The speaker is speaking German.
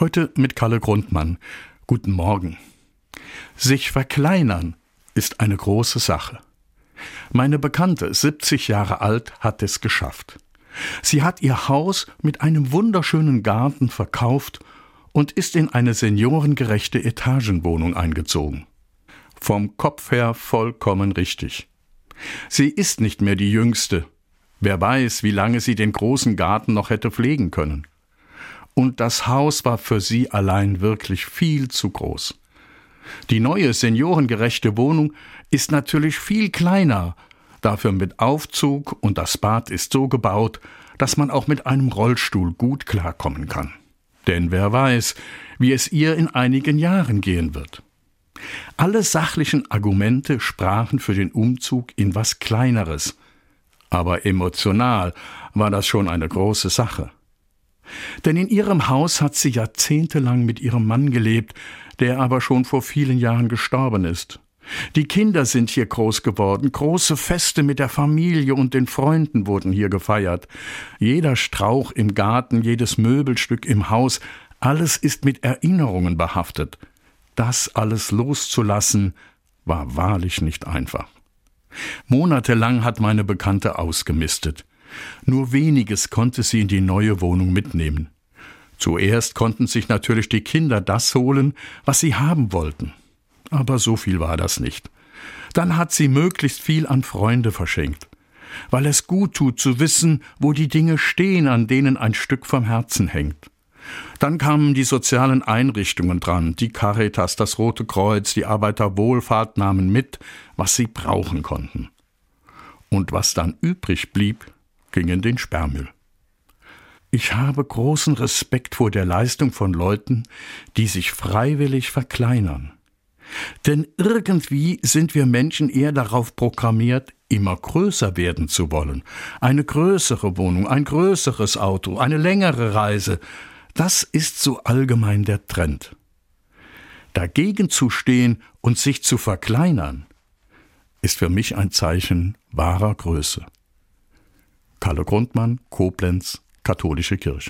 Heute mit Kalle Grundmann. Guten Morgen. Sich verkleinern ist eine große Sache. Meine Bekannte, 70 Jahre alt, hat es geschafft. Sie hat ihr Haus mit einem wunderschönen Garten verkauft und ist in eine seniorengerechte Etagenwohnung eingezogen. Vom Kopf her vollkommen richtig. Sie ist nicht mehr die Jüngste. Wer weiß, wie lange sie den großen Garten noch hätte pflegen können und das Haus war für sie allein wirklich viel zu groß. Die neue seniorengerechte Wohnung ist natürlich viel kleiner, dafür mit Aufzug und das Bad ist so gebaut, dass man auch mit einem Rollstuhl gut klarkommen kann. Denn wer weiß, wie es ihr in einigen Jahren gehen wird. Alle sachlichen Argumente sprachen für den Umzug in was Kleineres, aber emotional war das schon eine große Sache. Denn in ihrem Haus hat sie jahrzehntelang mit ihrem Mann gelebt, der aber schon vor vielen Jahren gestorben ist. Die Kinder sind hier groß geworden, große Feste mit der Familie und den Freunden wurden hier gefeiert. Jeder Strauch im Garten, jedes Möbelstück im Haus, alles ist mit Erinnerungen behaftet. Das alles loszulassen, war wahrlich nicht einfach. Monatelang hat meine Bekannte ausgemistet. Nur weniges konnte sie in die neue Wohnung mitnehmen. Zuerst konnten sich natürlich die Kinder das holen, was sie haben wollten. Aber so viel war das nicht. Dann hat sie möglichst viel an Freunde verschenkt, weil es gut tut zu wissen, wo die Dinge stehen, an denen ein Stück vom Herzen hängt. Dann kamen die sozialen Einrichtungen dran, die Caritas, das Rote Kreuz, die Arbeiterwohlfahrt nahmen mit, was sie brauchen konnten. Und was dann übrig blieb, ging in den Sperrmüll. Ich habe großen Respekt vor der Leistung von Leuten, die sich freiwillig verkleinern. Denn irgendwie sind wir Menschen eher darauf programmiert, immer größer werden zu wollen. Eine größere Wohnung, ein größeres Auto, eine längere Reise. Das ist so allgemein der Trend. Dagegen zu stehen und sich zu verkleinern, ist für mich ein Zeichen wahrer Größe. Kalle Grundmann, Koblenz, Katholische Kirche.